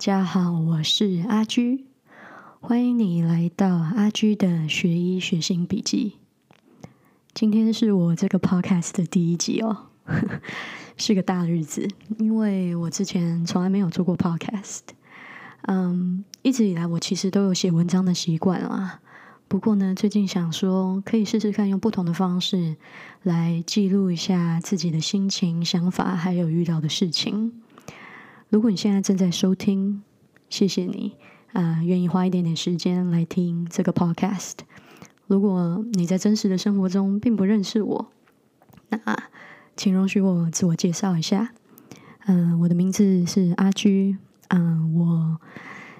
大家好，我是阿居，欢迎你来到阿居的学医学新笔记。今天是我这个 podcast 的第一集哦，是个大日子，因为我之前从来没有做过 podcast。嗯，一直以来我其实都有写文章的习惯啦，不过呢，最近想说可以试试看用不同的方式来记录一下自己的心情、想法，还有遇到的事情。如果你现在正在收听，谢谢你啊，愿意花一点点时间来听这个 podcast。如果你在真实的生活中并不认识我，那请容许我自我介绍一下。嗯，我的名字是阿居，嗯，我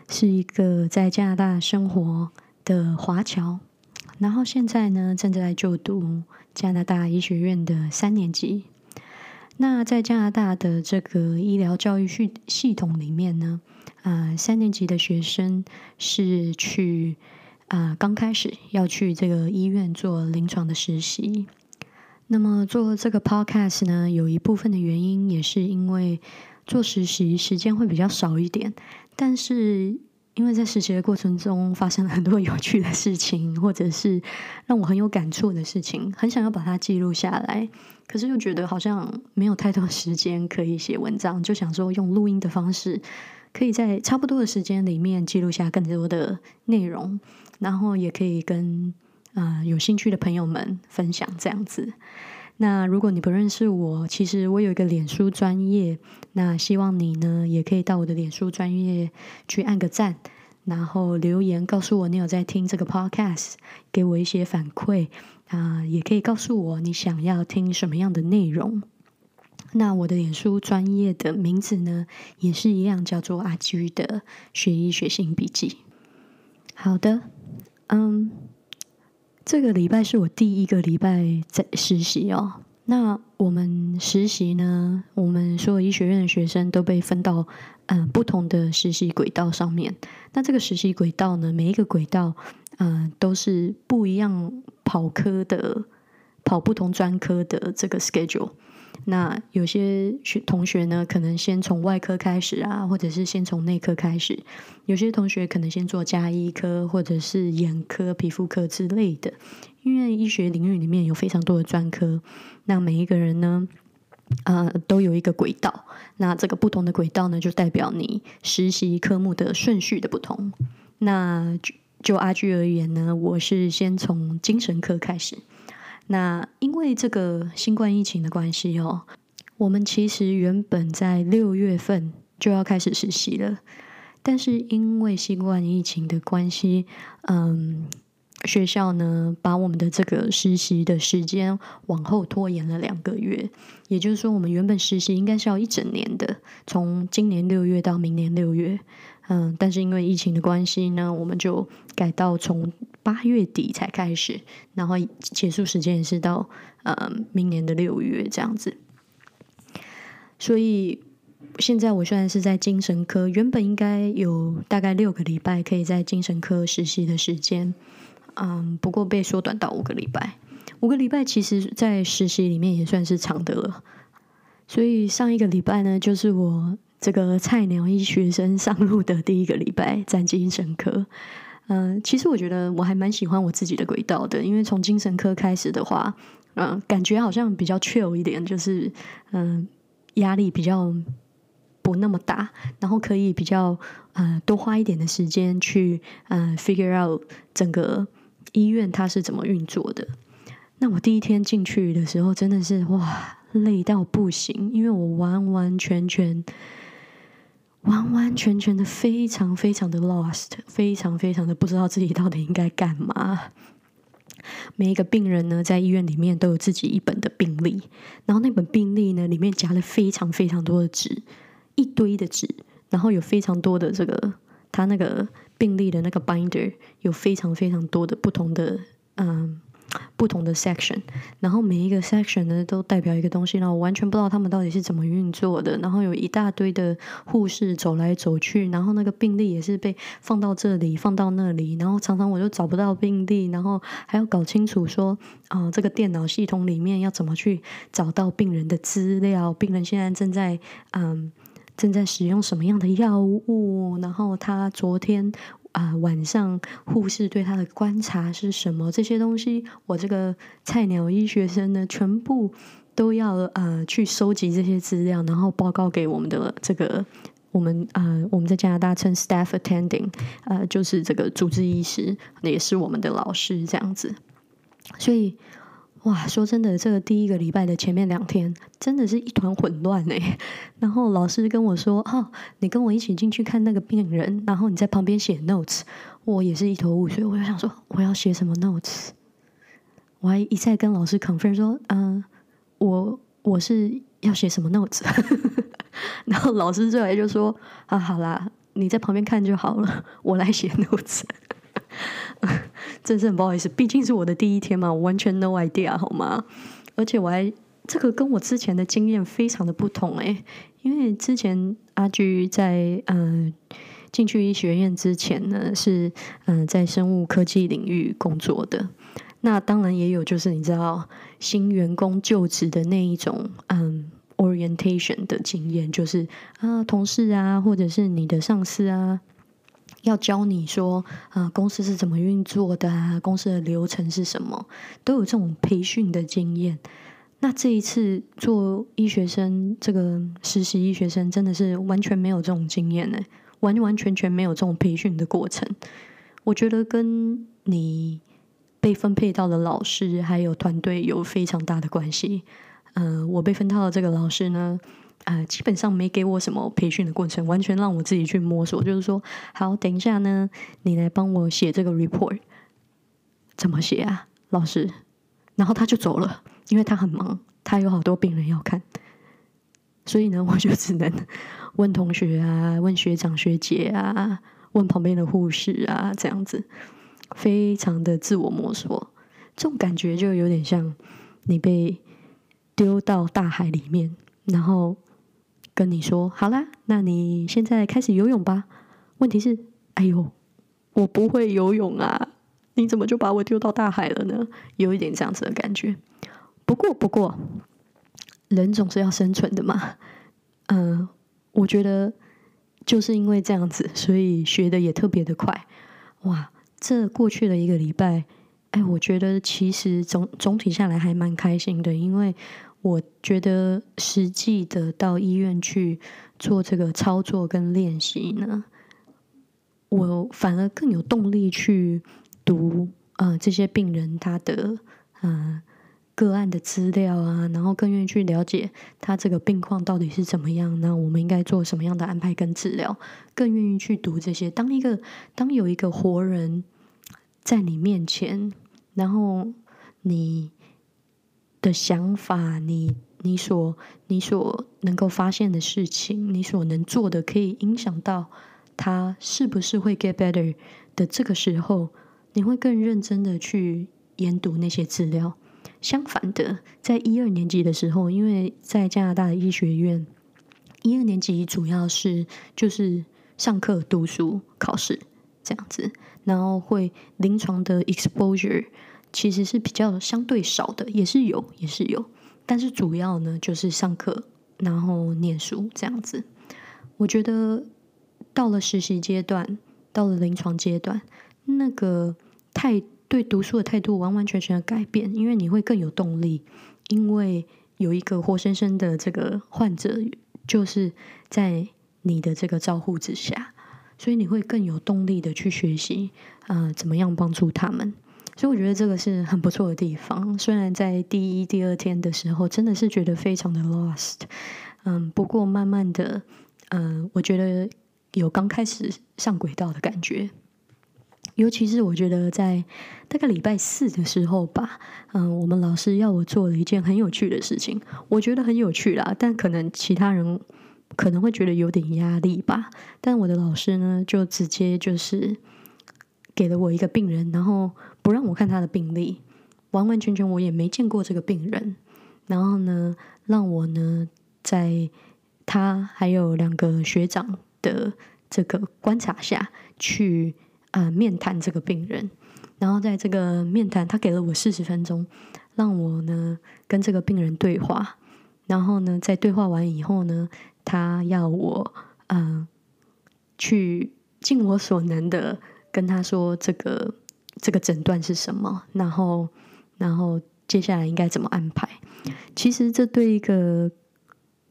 是一个在加拿大生活的华侨，然后现在呢正在就读加拿大医学院的三年级。那在加拿大的这个医疗教育系系统里面呢，啊，三年级的学生是去啊刚开始要去这个医院做临床的实习。那么做这个 podcast 呢，有一部分的原因也是因为做实习时间会比较少一点，但是。因为在实习的过程中发生了很多 有趣的事情，或者是让我很有感触的事情，很想要把它记录下来，可是又觉得好像没有太多时间可以写文章，就想说用录音的方式，可以在差不多的时间里面记录下更多的内容，然后也可以跟啊有兴趣的朋友们分享这样子。那如果你不认识我，其实我有一个脸书专业，那希望你呢也可以到我的脸书专业去按个赞，然后留言告诉我你有在听这个 podcast，给我一些反馈啊，也可以告诉我你想要听什么样的内容。那我的脸书专业的名字呢也是一样，叫做阿居的学医学新笔记。好的，嗯。这个礼拜是我第一个礼拜在实习哦。那我们实习呢，我们所有医学院的学生都被分到嗯不同的实习轨道上面。那这个实习轨道呢，每一个轨道嗯都是不一样跑科的，跑不同专科的这个 schedule。那有些学同学呢，可能先从外科开始啊，或者是先从内科开始；有些同学可能先做加医科，或者是眼科、皮肤科之类的。因为医学领域里面有非常多的专科，那每一个人呢，呃，都有一个轨道。那这个不同的轨道呢，就代表你实习科目的顺序的不同。那就阿居而言呢，我是先从精神科开始。那因为这个新冠疫情的关系哦，我们其实原本在六月份就要开始实习了，但是因为新冠疫情的关系，嗯，学校呢把我们的这个实习的时间往后拖延了两个月，也就是说，我们原本实习应该是要一整年的，从今年六月到明年六月。嗯，但是因为疫情的关系呢，我们就改到从八月底才开始，然后结束时间也是到呃明年的六月这样子。所以现在我虽然是在精神科，原本应该有大概六个礼拜可以在精神科实习的时间，嗯，不过被缩短到五个礼拜。五个礼拜其实，在实习里面也算是长的了。所以上一个礼拜呢，就是我。这个菜鸟医学生上路的第一个礼拜，在精神科。嗯，其实我觉得我还蛮喜欢我自己的轨道的，因为从精神科开始的话，嗯，感觉好像比较 chill 一点，就是嗯，压力比较不那么大，然后可以比较呃多花一点的时间去嗯 figure out 整个医院它是怎么运作的。那我第一天进去的时候，真的是哇累到不行，因为我完完全全。完完全全的非常非常的 lost，非常非常的不知道自己到底应该干嘛。每一个病人呢，在医院里面都有自己一本的病历，然后那本病历呢，里面夹了非常非常多的纸，一堆的纸，然后有非常多的这个他那个病历的那个 binder，有非常非常多的不同的嗯。不同的 section，然后每一个 section 呢都代表一个东西，然后我完全不知道他们到底是怎么运作的。然后有一大堆的护士走来走去，然后那个病历也是被放到这里，放到那里，然后常常我就找不到病历，然后还要搞清楚说啊，这个电脑系统里面要怎么去找到病人的资料，病人现在正在嗯正在使用什么样的药物，然后他昨天啊晚上护士对他的观察是什么，这些东西，我这个菜鸟医学生呢，全部都要呃去收集这些资料，然后报告给我们的这个。我们呃，我们在加拿大称 staff attending，呃，就是这个主治医师，也是我们的老师这样子。所以，哇，说真的，这个第一个礼拜的前面两天，真的是一团混乱哎。然后老师跟我说：“哦，你跟我一起进去看那个病人，然后你在旁边写 notes。”我也是一头雾水，我就想说我要写什么 notes。我还一再跟老师 confirm 说：“嗯，我我是要写什么 notes。”然后老师最后就说：“啊，好啦，你在旁边看就好了，我来写 notes。” 真是很不好意思，毕竟是我的第一天嘛，我完全 no idea 好吗？而且我还这个跟我之前的经验非常的不同诶，因为之前阿居在嗯进去医学院之前呢，是嗯在生物科技领域工作的。那当然也有就是你知道新员工就职的那一种嗯。orientation 的经验就是啊，同事啊，或者是你的上司啊，要教你说啊，公司是怎么运作的啊，公司的流程是什么，都有这种培训的经验。那这一次做医学生，这个实习医学生真的是完全没有这种经验呢，完完全全没有这种培训的过程。我觉得跟你被分配到的老师还有团队有非常大的关系。嗯，我被分到的这个老师呢，呃，基本上没给我什么培训的过程，完全让我自己去摸索。就是说，好，等一下呢，你来帮我写这个 report，怎么写啊，老师？然后他就走了，因为他很忙，他有好多病人要看，所以呢，我就只能问同学啊，问学长学姐啊，问旁边的护士啊，这样子，非常的自我摸索。这种感觉就有点像你被。丢到大海里面，然后跟你说：“好啦，那你现在开始游泳吧。”问题是，哎呦，我不会游泳啊！你怎么就把我丢到大海了呢？有一点这样子的感觉。不过，不过，人总是要生存的嘛。嗯，我觉得就是因为这样子，所以学的也特别的快。哇，这过去的一个礼拜，哎，我觉得其实总总体下来还蛮开心的，因为。我觉得实际的到医院去做这个操作跟练习呢，我反而更有动力去读呃这些病人他的嗯个案的资料啊，然后更愿意去了解他这个病况到底是怎么样，那我们应该做什么样的安排跟治疗，更愿意去读这些。当一个当有一个活人在你面前，然后你。的想法，你你所你所能够发现的事情，你所能做的，可以影响到他是不是会 get better 的这个时候，你会更认真的去研读那些资料。相反的，在一二年级的时候，因为在加拿大的医学院，一二年级主要是就是上课、读书、考试这样子，然后会临床的 exposure。其实是比较相对少的，也是有，也是有，但是主要呢就是上课，然后念书这样子。我觉得到了实习阶段，到了临床阶段，那个态对读书的态度完完全全的改变，因为你会更有动力，因为有一个活生生的这个患者就是在你的这个照护之下，所以你会更有动力的去学习，呃，怎么样帮助他们。所以我觉得这个是很不错的地方。虽然在第一、第二天的时候，真的是觉得非常的 lost，嗯，不过慢慢的，嗯，我觉得有刚开始上轨道的感觉。尤其是我觉得在大概礼拜四的时候吧，嗯，我们老师要我做了一件很有趣的事情，我觉得很有趣啦，但可能其他人可能会觉得有点压力吧。但我的老师呢，就直接就是给了我一个病人，然后。不让我看他的病历，完完全全我也没见过这个病人。然后呢，让我呢在他还有两个学长的这个观察下去啊面谈这个病人。然后在这个面谈，他给了我四十分钟，让我呢跟这个病人对话。然后呢，在对话完以后呢，他要我嗯去尽我所能的跟他说这个这个诊断是什么，然后然后接下来应该怎么安排。其实这对一个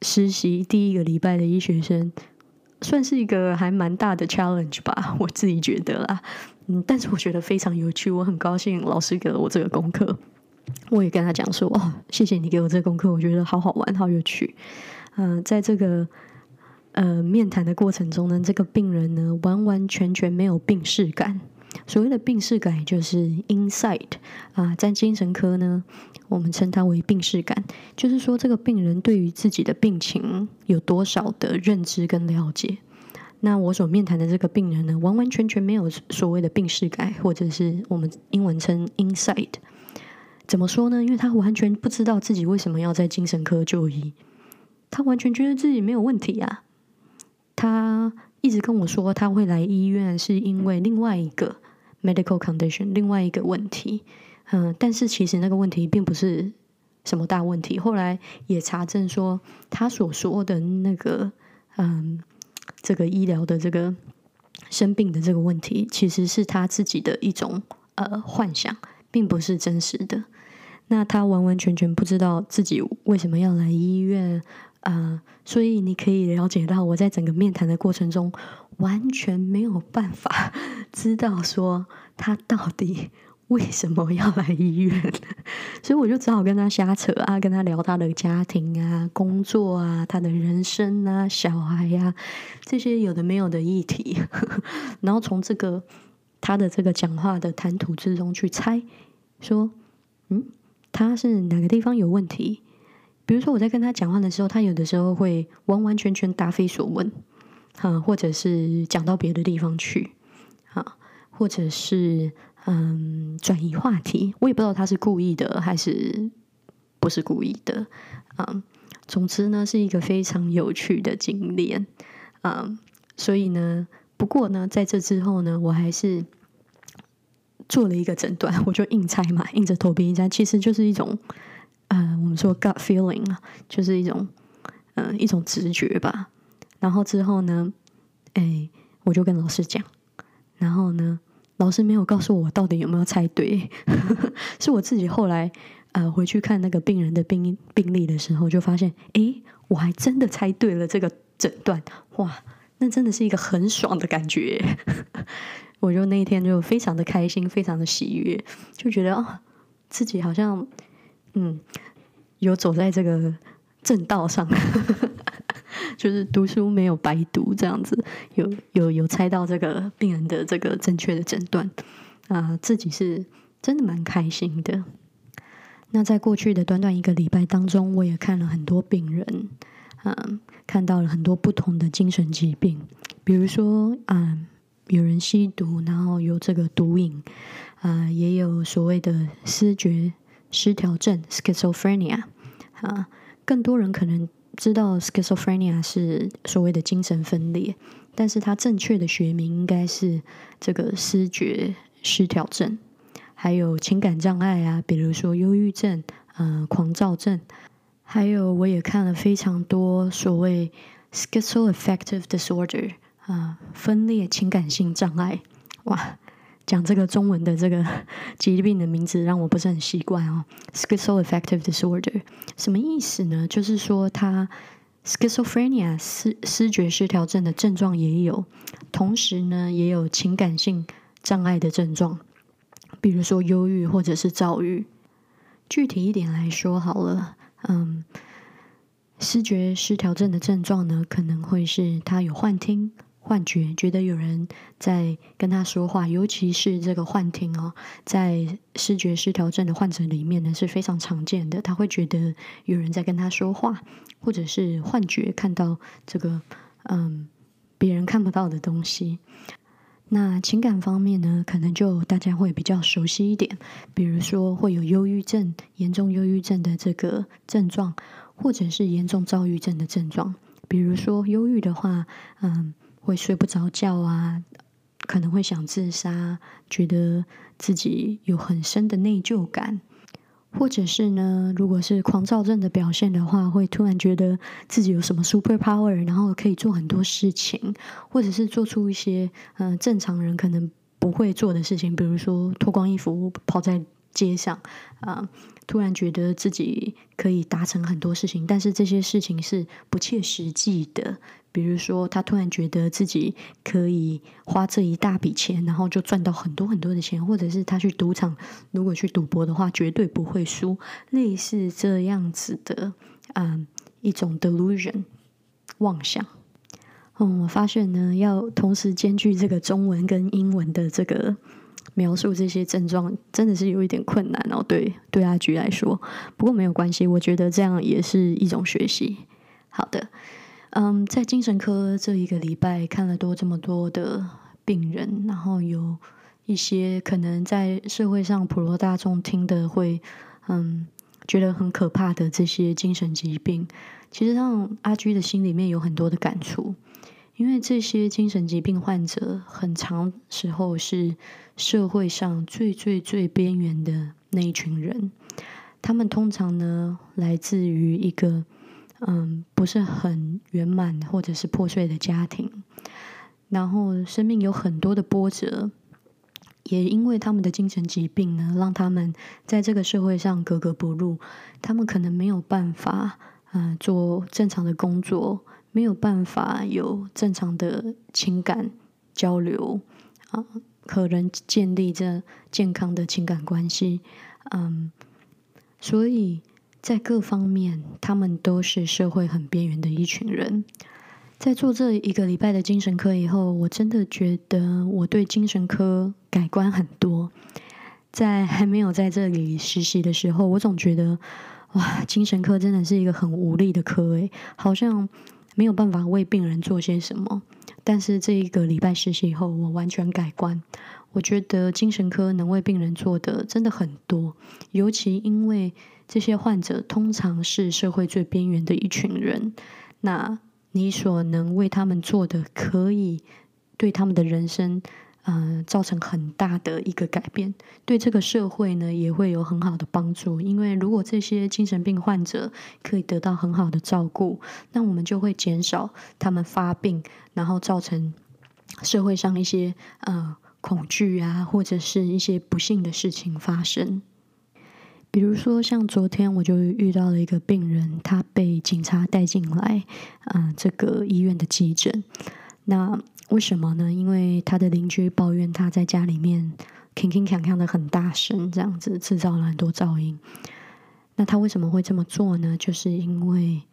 实习第一个礼拜的医学生，算是一个还蛮大的 challenge 吧，我自己觉得啦。嗯，但是我觉得非常有趣，我很高兴老师给了我这个功课。我也跟他讲说：“哦，谢谢你给我这个功课，我觉得好好玩，好有趣。”嗯，在这个呃面谈的过程中呢，这个病人呢完完全全没有病视感。所谓的病视感就是 insight 啊，在精神科呢，我们称它为病视感，就是说这个病人对于自己的病情有多少的认知跟了解。那我所面谈的这个病人呢，完完全全没有所谓的病视感，或者是我们英文称 insight。怎么说呢？因为他完全不知道自己为什么要在精神科就医，他完全觉得自己没有问题啊。他一直跟我说他会来医院是因为另外一个 medical condition，另外一个问题。嗯，但是其实那个问题并不是什么大问题。后来也查证说，他所说的那个嗯。这个医疗的这个生病的这个问题，其实是他自己的一种呃幻想，并不是真实的。那他完完全全不知道自己为什么要来医院啊，所以你可以了解到，我在整个面谈的过程中，完全没有办法 知道说他到底。为什么要来医院？所以我就只好跟他瞎扯啊，跟他聊他的家庭啊、工作啊、他的人生啊、小孩呀这些有的没有的议题，然后从这个他的这个讲话的谈吐之中去猜，说嗯，他是哪个地方有问题？比如说我在跟他讲话的时候，他有的时候会完完全全答非所问，啊，或者是讲到别的地方去，啊，或者是。嗯，转移话题，我也不知道他是故意的还是不是故意的。嗯，总之呢，是一个非常有趣的经历。嗯，所以呢，不过呢，在这之后呢，我还是做了一个诊断，我就硬猜嘛，硬着头皮猜，其实就是一种，呃，我们说 gut feeling 啊，就是一种，嗯，一种直觉吧。然后之后呢，哎，我就跟老师讲，然后呢。老师没有告诉我到底有没有猜对，是我自己后来呃回去看那个病人的病病历的时候，就发现，哎，我还真的猜对了这个诊断，哇，那真的是一个很爽的感觉。我就那一天就非常的开心，非常的喜悦，就觉得啊，自己好像嗯有走在这个正道上。就是读书没有白读，这样子有有有猜到这个病人的这个正确的诊断啊，自己是真的蛮开心的。那在过去的短短一个礼拜当中，我也看了很多病人，嗯，看到了很多不同的精神疾病，比如说嗯，有人吸毒，然后有这个毒瘾啊，也有所谓的失觉失调症 （schizophrenia） 啊，更多人可能。知道 schizophrenia 是所谓的精神分裂，但是它正确的学名应该是这个失觉失调症，还有情感障碍啊，比如说忧郁症、呃狂躁症，还有我也看了非常多所谓 schizoaffective disorder 啊分裂情感性障碍，哇。讲这个中文的这个 疾病的名字让我不是很习惯哦，schizoaffective disorder 什么意思呢？就是说他 schizophrenia 思思觉失调症的症状也有，同时呢也有情感性障碍的症状，比如说忧郁或者是躁郁。具体一点来说好了，嗯，思觉失调症的症状呢，可能会是他有幻听。幻觉，觉得有人在跟他说话，尤其是这个幻听哦，在视觉失调症的患者里面呢是非常常见的。他会觉得有人在跟他说话，或者是幻觉看到这个嗯别人看不到的东西。那情感方面呢，可能就大家会比较熟悉一点，比如说会有忧郁症、严重忧郁症的这个症状，或者是严重躁郁症的症状。比如说忧郁的话，嗯。会睡不着觉啊，可能会想自杀，觉得自己有很深的内疚感，或者是呢，如果是狂躁症的表现的话，会突然觉得自己有什么 super power，然后可以做很多事情，或者是做出一些嗯正常人可能不会做的事情，比如说脱光衣服跑在街上啊，突然觉得自己可以达成很多事情，但是这些事情是不切实际的。比如说，他突然觉得自己可以花这一大笔钱，然后就赚到很多很多的钱，或者是他去赌场，如果去赌博的话，绝对不会输，类似这样子的，嗯，一种 delusion 妄想。嗯，我发现呢，要同时兼具这个中文跟英文的这个描述这些症状，真的是有一点困难哦。对，对阿菊来说，不过没有关系，我觉得这样也是一种学习。好的。嗯，在精神科这一个礼拜看了多这么多的病人，然后有一些可能在社会上普罗大众听的会嗯觉得很可怕的这些精神疾病，其实让阿居的心里面有很多的感触，因为这些精神疾病患者很长时候是社会上最最最边缘的那一群人，他们通常呢来自于一个。嗯，不是很圆满或者是破碎的家庭，然后生命有很多的波折，也因为他们的精神疾病呢，让他们在这个社会上格格不入。他们可能没有办法，嗯，做正常的工作，没有办法有正常的情感交流，啊，可能建立这健康的情感关系，嗯，所以。在各方面，他们都是社会很边缘的一群人。在做这一个礼拜的精神科以后，我真的觉得我对精神科改观很多。在还没有在这里实习的时候，我总觉得哇，精神科真的是一个很无力的科，诶，好像没有办法为病人做些什么。但是这一个礼拜实习以后，我完全改观。我觉得精神科能为病人做的真的很多，尤其因为。这些患者通常是社会最边缘的一群人，那你所能为他们做的，可以对他们的人生，嗯，造成很大的一个改变，对这个社会呢，也会有很好的帮助。因为如果这些精神病患者可以得到很好的照顾，那我们就会减少他们发病，然后造成社会上一些呃恐惧啊，或者是一些不幸的事情发生。比如说，像昨天我就遇到了一个病人，他被警察带进来，嗯，这个医院的急诊。那为什么呢？因为他的邻居抱怨他在家里面铿铿锵锵的很大声，这样子制造了很多噪音。那他为什么会这么做呢？就是因为，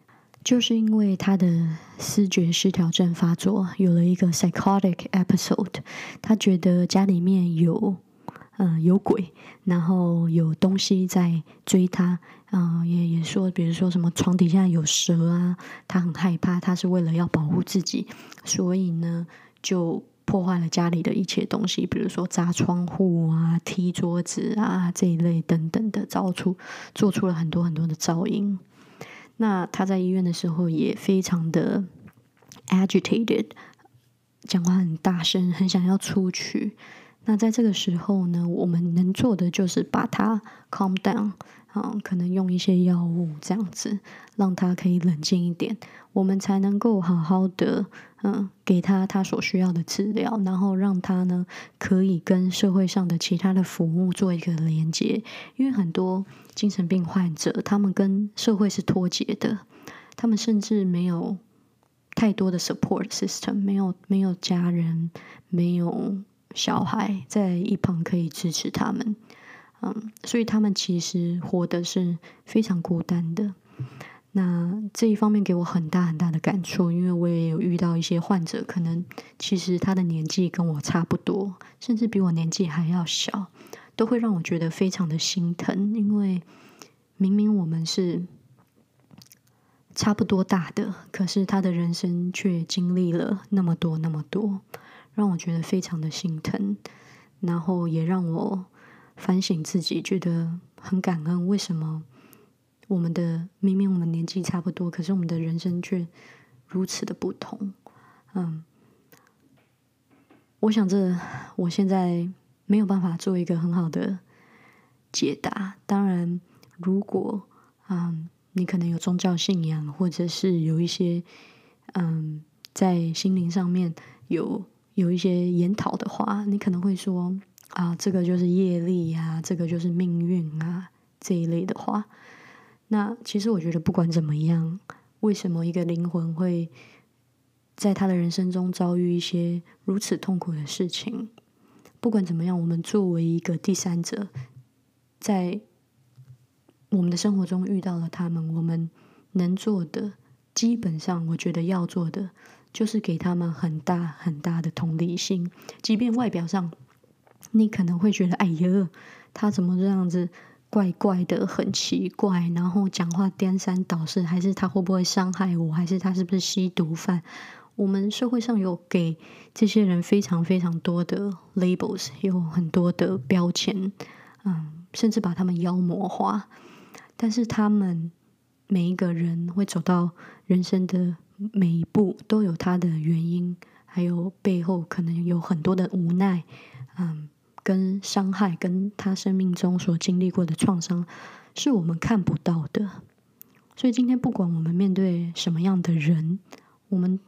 就是因为他的视觉失调症发作，有了一个 psychotic episode，他觉得家里面有。嗯，有鬼，然后有东西在追他，嗯，也也说，比如说什么床底下有蛇啊，他很害怕，他是为了要保护自己，所以呢，就破坏了家里的一切东西，比如说砸窗户啊、踢桌子啊这一类等等的，造出做出了很多很多的噪音。那他在医院的时候也非常的 agitated，讲话很大声，很想要出去。那在这个时候呢，我们能做的就是把它 calm down，啊，可能用一些药物这样子，让他可以冷静一点，我们才能够好好的，嗯，给他他所需要的治疗，然后让他呢可以跟社会上的其他的服务做一个连接。因为很多精神病患者，他们跟社会是脱节的，他们甚至没有太多的 support system，没有没有家人，没有。小孩在一旁可以支持他们，嗯，所以他们其实活的是非常孤单的。那这一方面给我很大很大的感触，因为我也有遇到一些患者，可能其实他的年纪跟我差不多，甚至比我年纪还要小，都会让我觉得非常的心疼。因为明明我们是差不多大的，可是他的人生却经历了那么多那么多。让我觉得非常的心疼，然后也让我反省自己，觉得很感恩。为什么我们的明明我们年纪差不多，可是我们的人生却如此的不同？嗯，我想这我现在没有办法做一个很好的解答。当然，如果嗯，你可能有宗教信仰，或者是有一些嗯，在心灵上面有有一些研讨的话，你可能会说啊，这个就是业力啊，这个就是命运啊这一类的话。那其实我觉得，不管怎么样，为什么一个灵魂会在他的人生中遭遇一些如此痛苦的事情？不管怎么样，我们作为一个第三者，在我们的生活中遇到了他们，我们能做的，基本上我觉得要做的，就是给他们很大很大的同理心。即便外表上你可能会觉得，哎呀，他怎么这样子怪怪的，很奇怪，然后讲话颠三倒四，还是他会不会伤害我，还是他是不是吸毒犯？我们社会上有给这些人非常非常多的 labels，有很多的标签，嗯，甚至把他们妖魔化。但是他们每一个人会走到人生的每一步，都有他的原因，还有背后可能有很多的无奈，嗯，跟伤害，跟他生命中所经历过的创伤，是我们看不到的。所以今天不管我们面对什么样的人，我们。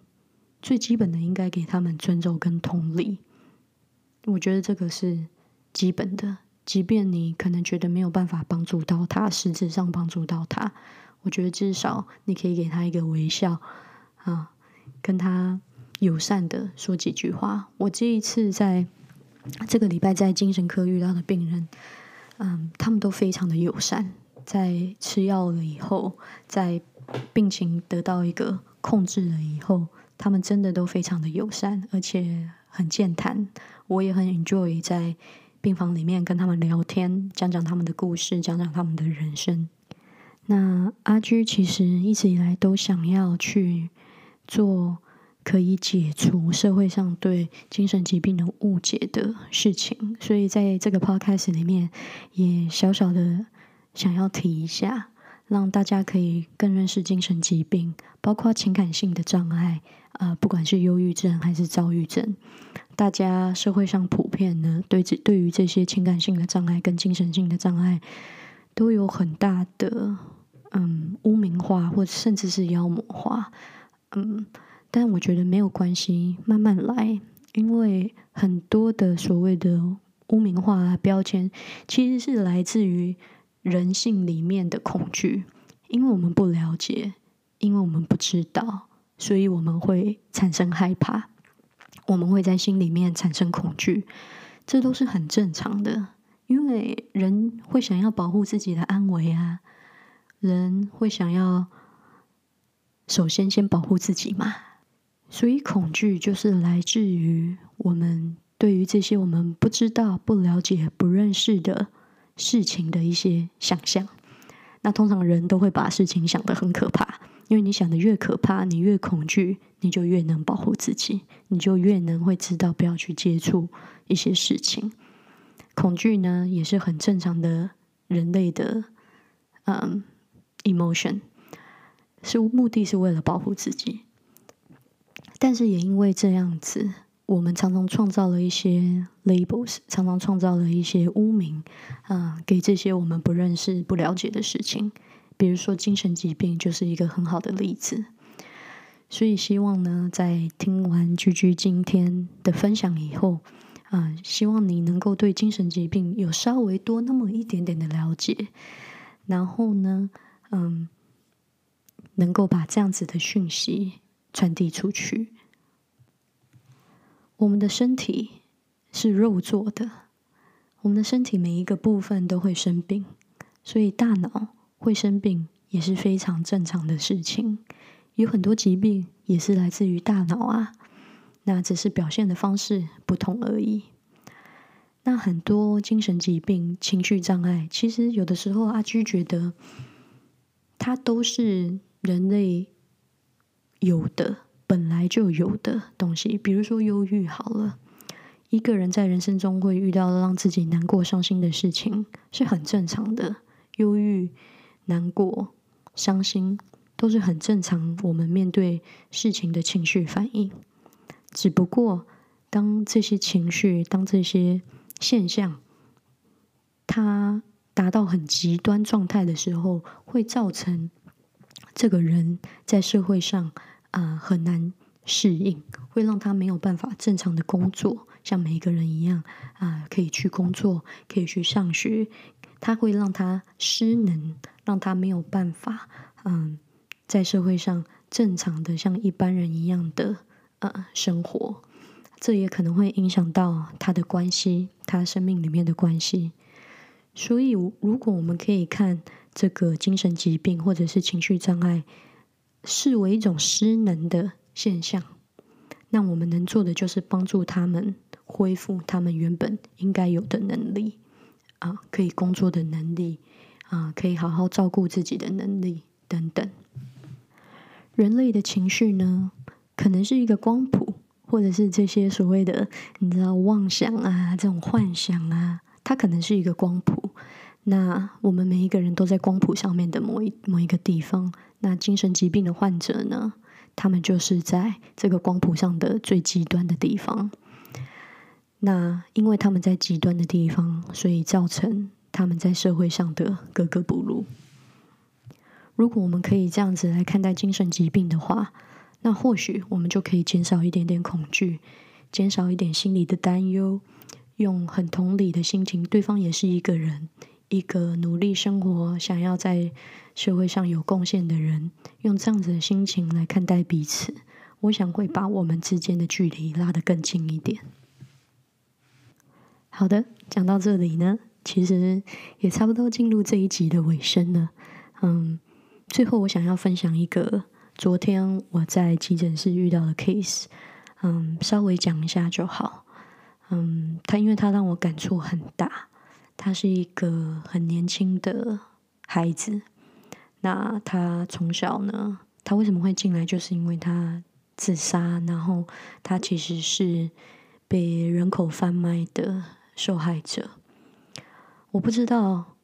最基本的应该给他们尊重跟同理，我觉得这个是基本的。即便你可能觉得没有办法帮助到他，实质上帮助到他，我觉得至少你可以给他一个微笑啊，跟他友善的说几句话。我这一次在这个礼拜在精神科遇到的病人，嗯，他们都非常的友善。在吃药了以后，在病情得到一个控制了以后。他们真的都非常的友善，而且很健谈。我也很 enjoy 在病房里面跟他们聊天，讲讲他们的故事，讲讲他们的人生。那阿居其实一直以来都想要去做可以解除社会上对精神疾病的误解的事情，所以在这个 podcast 里面也小小的想要提一下，让大家可以更认识精神疾病，包括情感性的障碍。啊，不管是忧郁症还是躁郁症，大家社会上普遍呢，对这对于这些情感性的障碍跟精神性的障碍，都有很大的嗯污名化，或者甚至是妖魔化。嗯，但我觉得没有关系，慢慢来，因为很多的所谓的污名化标签，其实是来自于人性里面的恐惧，因为我们不了解，因为我们不知道。所以我们会产生害怕，我们会在心里面产生恐惧，这都是很正常的。因为人会想要保护自己的安危啊，人会想要首先先保护自己嘛。所以恐惧就是来自于我们对于这些我们不知道、不了解、不认识的事情的一些想象。那通常人都会把事情想得很可怕。因为你想的越可怕，你越恐惧，你就越能保护自己，你就越能会知道不要去接触一些事情。恐惧呢，也是很正常的人类的嗯 emotion，是目的是为了保护自己。但是也因为这样子，我们常常创造了一些 labels，常常创造了一些污名啊，给这些我们不认识、不了解的事情。比如说精神疾病就是一个很好的例子，所以希望呢，在听完居居今天的分享以后，啊，希望你能够对精神疾病有稍微多那么一点点的了解，然后呢，嗯，能够把这样子的讯息传递出去。我们的身体是肉做的，我们的身体每一个部分都会生病，所以大脑。会生病也是非常正常的事情，有很多疾病也是来自于大脑啊，那只是表现的方式不同而已。那很多精神疾病、情绪障碍，其实有的时候阿居觉得，它都是人类有的、本来就有的东西。比如说忧郁，好了，一个人在人生中会遇到让自己难过、伤心的事情，是很正常的。忧郁。难过、伤心都是很正常，我们面对事情的情绪反应。只不过，当这些情绪、当这些现象，它达到很极端状态的时候，会造成这个人在社会上啊很难适应，会让他没有办法正常的工作，像每一个人一样啊可以去工作，可以去上学，他会让他失能，让他没有办法嗯在社会上正常的像一般人一样的呃生活。这也可能会影响到他的关系，他生命里面的关系。所以，如果我们可以看这个精神疾病或者是情绪障碍视为一种失能的现象，那我们能做的就是帮助他们恢复他们原本应该有的能力啊，可以工作的能力啊，可以好好照顾自己的能力等等。人类的情绪呢，可能是一个光谱。或者是这些所谓的你知道妄想啊，这种幻想啊，它可能是一个光谱。那我们每一个人都在光谱上面的某一某一个地方。那精神疾病的患者呢，他们就是在这个光谱上的最极端的地方。那因为他们在极端的地方，所以造成他们在社会上的格格不入。如果我们可以这样子来看待精神疾病的话，那或许我们就可以减少一点点恐惧，减少一点心理的担忧，用很同理的心情，对方也是一个人，一个努力生活、想要在社会上有贡献的人，用这样子的心情来看待彼此，我想会把我们之间的距离拉得更近一点。好的，讲到这里呢，其实也差不多进入这一集的尾声了。嗯，最后我想要分享一个。昨天我在急诊室遇到的 case，嗯，稍微讲一下就好。嗯，他因为他让我感触很大，他是一个很年轻的孩子。那他从小呢，他为什么会进来？就是因为他自杀，然后他其实是被人口贩卖的受害者。我不知道，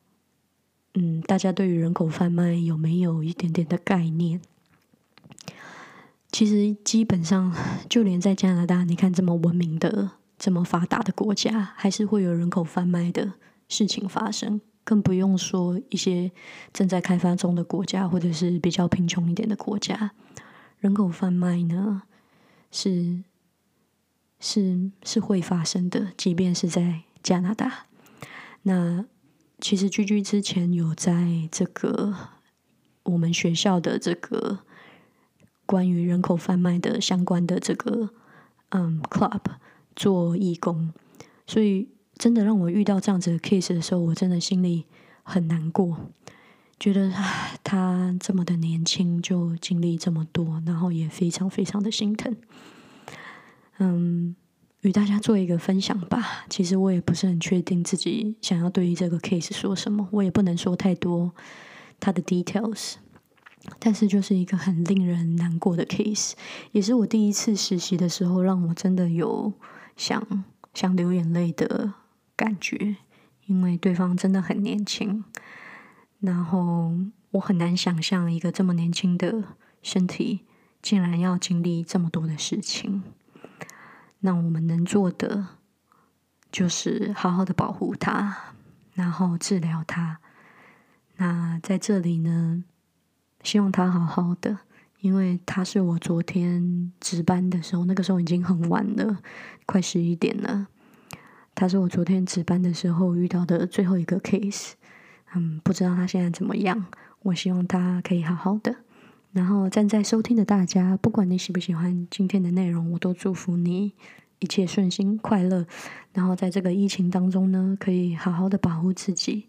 嗯，大家对于人口贩卖有没有一点点的概念？其实基本上，就连在加拿大，你看这么文明的、这么发达的国家，还是会有人口贩卖的事情发生。更不用说一些正在开发中的国家，或者是比较贫穷一点的国家，人口贩卖呢，是是是会发生的。即便是在加拿大，那其实居居之前有在这个我们学校的这个。关于人口贩卖的相关的这个嗯 club 做义工，所以真的让我遇到这样子的 case 的时候，我真的心里很难过，觉得他这么的年轻就经历这么多，然后也非常非常的心疼。嗯，与大家做一个分享吧。其实我也不是很确定自己想要对于这个 case 说什么，我也不能说太多他的 details。但是就是一个很令人难过的 case，也是我第一次实习的时候，让我真的有想想流眼泪的感觉，因为对方真的很年轻，然后我很难想象一个这么年轻的身体竟然要经历这么多的事情。那我们能做的就是好好的保护他，然后治疗他。那在这里呢？希望他好好的，因为他是我昨天值班的时候，那个时候已经很晚了，快十一点了。他是我昨天值班的时候遇到的最后一个 case，嗯，不知道他现在怎么样。我希望他可以好好的。然后站在收听的大家，不管你喜不喜欢今天的内容，我都祝福你一切顺心快乐。然后在这个疫情当中呢，可以好好的保护自己。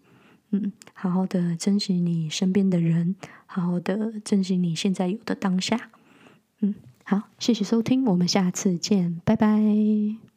嗯，好好的珍惜你身边的人，好好的珍惜你现在有的当下。嗯，好，谢谢收听，我们下次见，拜拜。